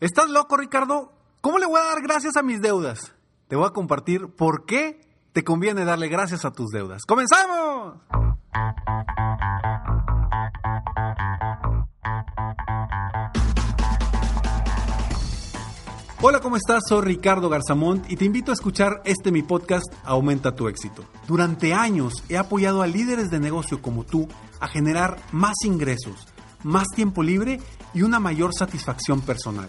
¿Estás loco, Ricardo? ¿Cómo le voy a dar gracias a mis deudas? Te voy a compartir por qué te conviene darle gracias a tus deudas. ¡Comenzamos! Hola, ¿cómo estás? Soy Ricardo Garzamont y te invito a escuchar este mi podcast Aumenta tu éxito. Durante años he apoyado a líderes de negocio como tú a generar más ingresos, más tiempo libre y una mayor satisfacción personal.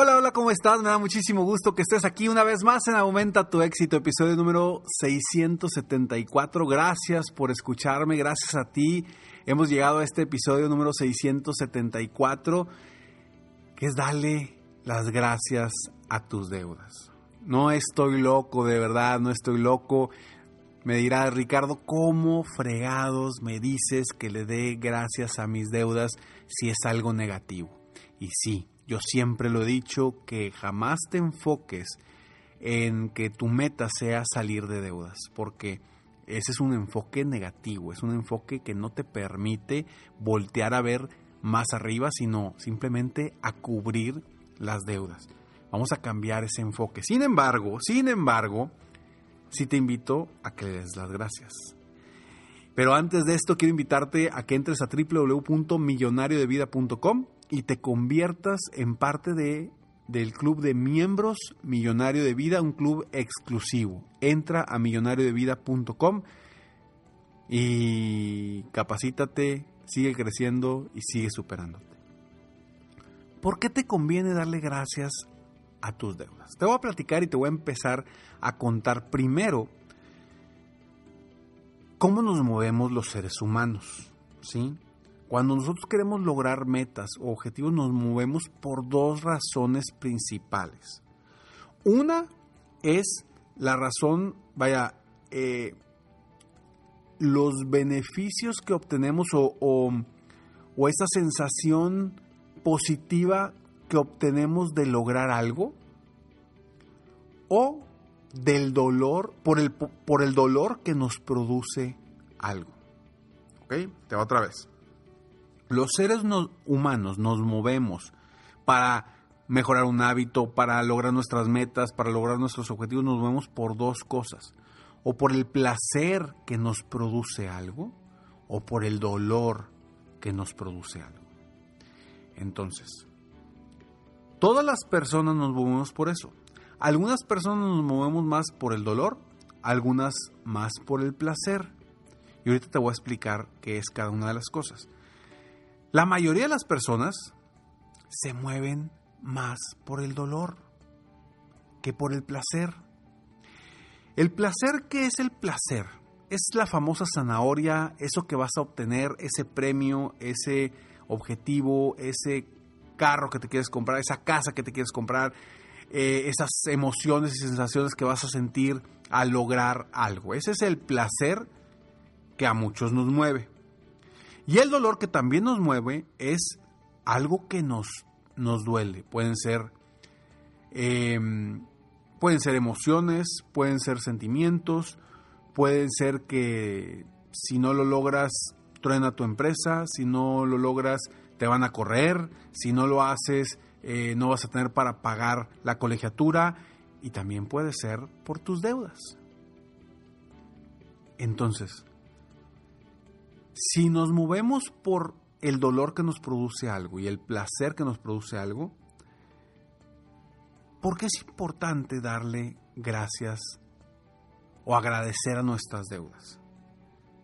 Hola, hola, ¿cómo estás? Me da muchísimo gusto que estés aquí una vez más en Aumenta tu éxito, episodio número 674. Gracias por escucharme, gracias a ti. Hemos llegado a este episodio número 674, que es darle las gracias a tus deudas. No estoy loco, de verdad, no estoy loco. Me dirá Ricardo, ¿cómo fregados me dices que le dé gracias a mis deudas si es algo negativo? Y sí, yo siempre lo he dicho que jamás te enfoques en que tu meta sea salir de deudas, porque ese es un enfoque negativo, es un enfoque que no te permite voltear a ver más arriba, sino simplemente a cubrir las deudas. Vamos a cambiar ese enfoque. Sin embargo, sin embargo, sí te invito a que le des las gracias. Pero antes de esto, quiero invitarte a que entres a www.millonariodevida.com y te conviertas en parte de, del club de miembros Millonario de Vida, un club exclusivo. Entra a millonariodevida.com y capacítate, sigue creciendo y sigue superándote. ¿Por qué te conviene darle gracias a tus deudas. Te voy a platicar y te voy a empezar a contar primero cómo nos movemos los seres humanos, ¿sí? Cuando nosotros queremos lograr metas o objetivos nos movemos por dos razones principales. Una es la razón, vaya, eh, los beneficios que obtenemos o, o, esa sensación positiva que obtenemos de lograr algo o del dolor, por el, por el dolor que nos produce algo. ¿Ok? Te va otra vez. Los seres humanos nos movemos para mejorar un hábito, para lograr nuestras metas, para lograr nuestros objetivos, nos movemos por dos cosas. O por el placer que nos produce algo, o por el dolor que nos produce algo. Entonces, Todas las personas nos movemos por eso. Algunas personas nos movemos más por el dolor, algunas más por el placer. Y ahorita te voy a explicar qué es cada una de las cosas. La mayoría de las personas se mueven más por el dolor que por el placer. El placer, ¿qué es el placer? Es la famosa zanahoria, eso que vas a obtener, ese premio, ese objetivo, ese carro que te quieres comprar, esa casa que te quieres comprar, eh, esas emociones y sensaciones que vas a sentir al lograr algo. Ese es el placer que a muchos nos mueve. Y el dolor que también nos mueve es algo que nos, nos duele. Pueden ser, em, pueden ser emociones, pueden ser sentimientos, pueden ser que si no lo logras, truena tu empresa, si no lo logras, te van a correr, si no lo haces, eh, no vas a tener para pagar la colegiatura y también puede ser por tus deudas. Entonces, si nos movemos por el dolor que nos produce algo y el placer que nos produce algo, ¿por qué es importante darle gracias o agradecer a nuestras deudas?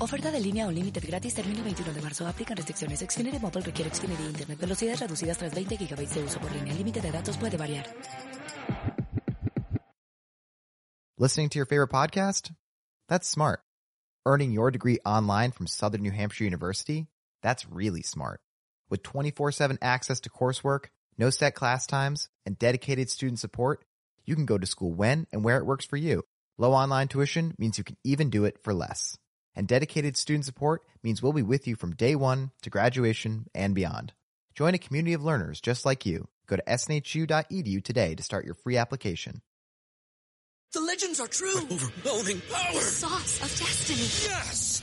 Oferta de línea o límite gratis termina el 21 de marzo. Aplican restricciones. Xfinity Mobile requiere Xfinity Internet. Velocidades reducidas tras 20 GB de uso por línea. El límite de datos puede variar. Listening to your favorite podcast? That's smart. Earning your degree online from Southern New Hampshire University? That's really smart. With 24-7 access to coursework, no set class times, and dedicated student support, you can go to school when and where it works for you. Low online tuition means you can even do it for less. And dedicated student support means we'll be with you from day one to graduation and beyond. Join a community of learners just like you. Go to snhu.edu today to start your free application. The legends are true. overwhelming power! The sauce of destiny. Yes!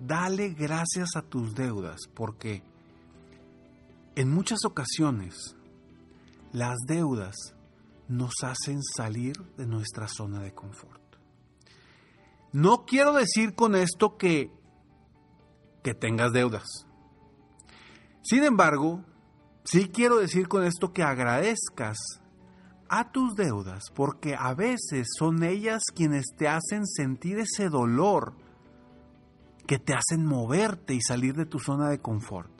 Dale gracias a tus deudas porque en muchas ocasiones las deudas nos hacen salir de nuestra zona de confort. No quiero decir con esto que, que tengas deudas. Sin embargo, sí quiero decir con esto que agradezcas a tus deudas porque a veces son ellas quienes te hacen sentir ese dolor que te hacen moverte y salir de tu zona de confort.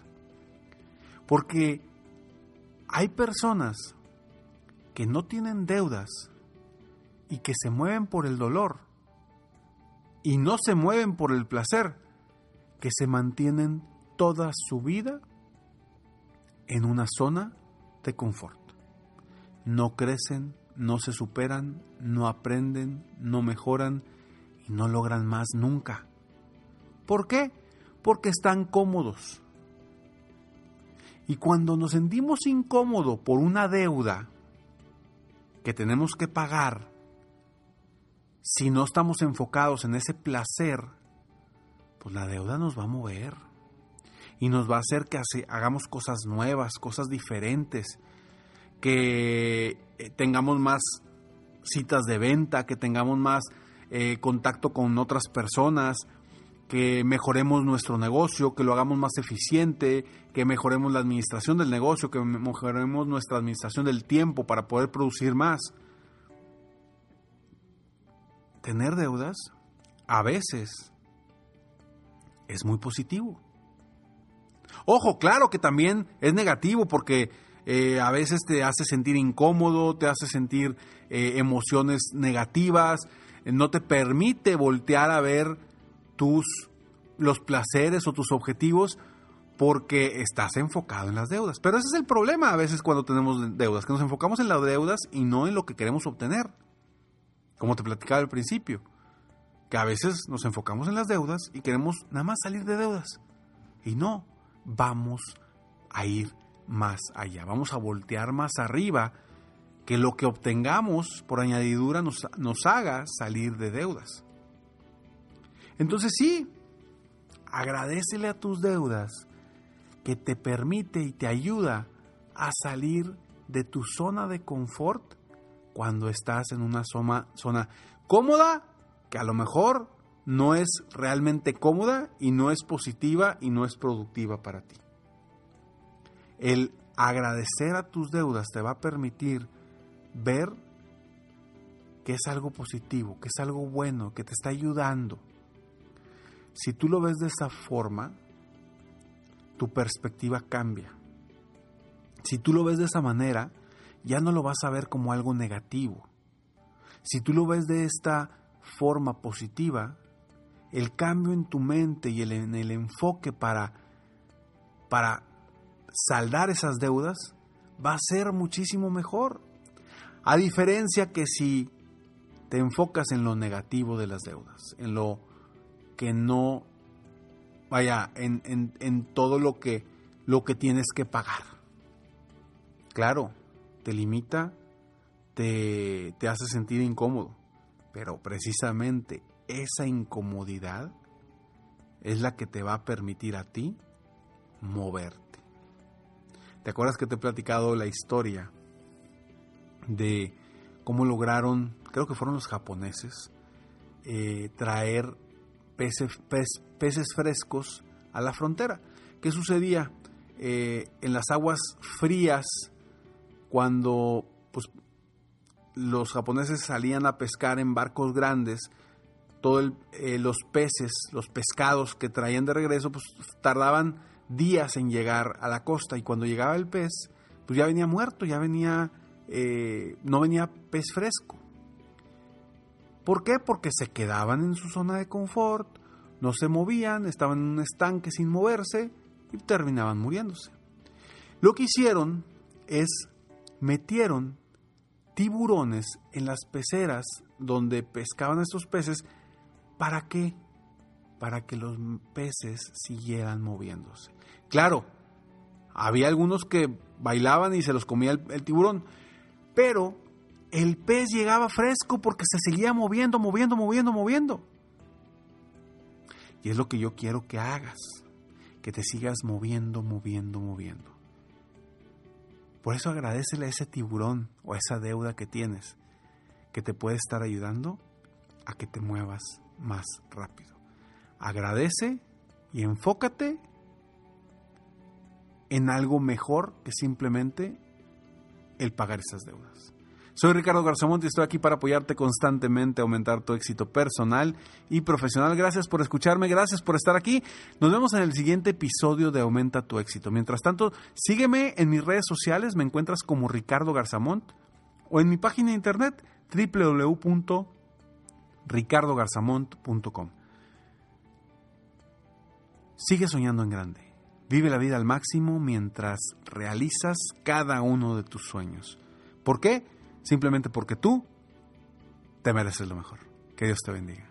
Porque hay personas que no tienen deudas y que se mueven por el dolor y no se mueven por el placer, que se mantienen toda su vida en una zona de confort. No crecen, no se superan, no aprenden, no mejoran y no logran más nunca. ¿Por qué? Porque están cómodos. Y cuando nos sentimos incómodos por una deuda que tenemos que pagar, si no estamos enfocados en ese placer, pues la deuda nos va a mover y nos va a hacer que hagamos cosas nuevas, cosas diferentes, que eh, tengamos más citas de venta, que tengamos más eh, contacto con otras personas, que mejoremos nuestro negocio, que lo hagamos más eficiente, que mejoremos la administración del negocio, que mejoremos nuestra administración del tiempo para poder producir más. Tener deudas a veces es muy positivo. Ojo, claro que también es negativo porque eh, a veces te hace sentir incómodo, te hace sentir eh, emociones negativas, no te permite voltear a ver tus los placeres o tus objetivos porque estás enfocado en las deudas. Pero ese es el problema a veces cuando tenemos deudas, que nos enfocamos en las deudas y no en lo que queremos obtener. Como te platicaba al principio, que a veces nos enfocamos en las deudas y queremos nada más salir de deudas. Y no, vamos a ir más allá, vamos a voltear más arriba, que lo que obtengamos por añadidura nos, nos haga salir de deudas. Entonces sí, agradecele a tus deudas que te permite y te ayuda a salir de tu zona de confort cuando estás en una zona, zona cómoda, que a lo mejor no es realmente cómoda y no es positiva y no es productiva para ti. El agradecer a tus deudas te va a permitir ver que es algo positivo, que es algo bueno, que te está ayudando. Si tú lo ves de esa forma, tu perspectiva cambia. Si tú lo ves de esa manera, ya no lo vas a ver como algo negativo. Si tú lo ves de esta forma positiva, el cambio en tu mente y el, en el enfoque para, para saldar esas deudas va a ser muchísimo mejor. A diferencia que si te enfocas en lo negativo de las deudas, en lo que no, vaya, en, en, en todo lo que, lo que tienes que pagar. Claro, te limita, te, te hace sentir incómodo, pero precisamente esa incomodidad es la que te va a permitir a ti moverte. ¿Te acuerdas que te he platicado la historia de cómo lograron, creo que fueron los japoneses, eh, traer peces, frescos a la frontera? ¿Qué sucedía? Eh, en las aguas frías, cuando pues, los japoneses salían a pescar en barcos grandes, todos eh, los peces, los pescados que traían de regreso, pues tardaban días en llegar a la costa y cuando llegaba el pez, pues ya venía muerto, ya venía, eh, no venía pez fresco. ¿Por qué? Porque se quedaban en su zona de confort, no se movían, estaban en un estanque sin moverse y terminaban muriéndose. Lo que hicieron es metieron tiburones en las peceras donde pescaban estos peces. ¿Para qué? Para que los peces siguieran moviéndose. Claro, había algunos que bailaban y se los comía el, tiburón, pero el pez llegaba fresco porque se seguía moviendo, moviendo, moviendo, moviendo. Y es lo que yo quiero que hagas, que te sigas moviendo, moviendo, moviendo. Por eso agradecele a ese tiburón o a esa deuda que tienes, que te puede estar ayudando a que te muevas más rápido. Agradece y enfócate en algo mejor que simplemente el pagar esas deudas. Soy Ricardo Garzamont y estoy aquí para apoyarte constantemente aumentar tu éxito personal y profesional. Gracias por escucharme, gracias por estar aquí. Nos vemos en el siguiente episodio de Aumenta tu éxito. Mientras tanto, sígueme en mis redes sociales, me encuentras como Ricardo Garzamont o en mi página de internet www.ricardogarzamont.com. Sigue soñando en grande. Vive la vida al máximo mientras realizas cada uno de tus sueños. ¿Por qué? Simplemente porque tú te mereces lo mejor. Que Dios te bendiga.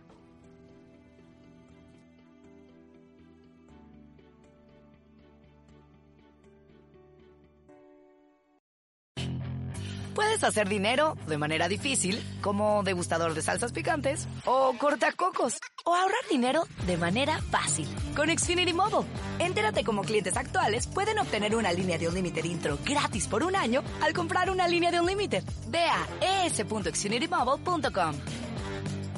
Puedes hacer dinero de manera difícil, como degustador de salsas picantes, o cortacocos, o ahorrar dinero de manera fácil con Xfinity Mobile. Entérate cómo clientes actuales pueden obtener una línea de un límite intro gratis por un año al comprar una línea de un límite. Ve a es.xfinitymobile.com.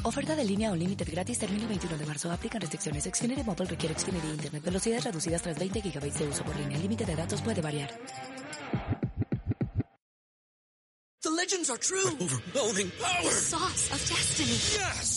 Oferta de línea o límite gratis termina el 21 de marzo. Aplican restricciones. Xfinity Mobile requiere Xfinity Internet. Velocidades reducidas tras 20 GB de uso por línea. El límite de datos puede variar. The legends are true. Overwhelming power! Sauce of destiny. Yes!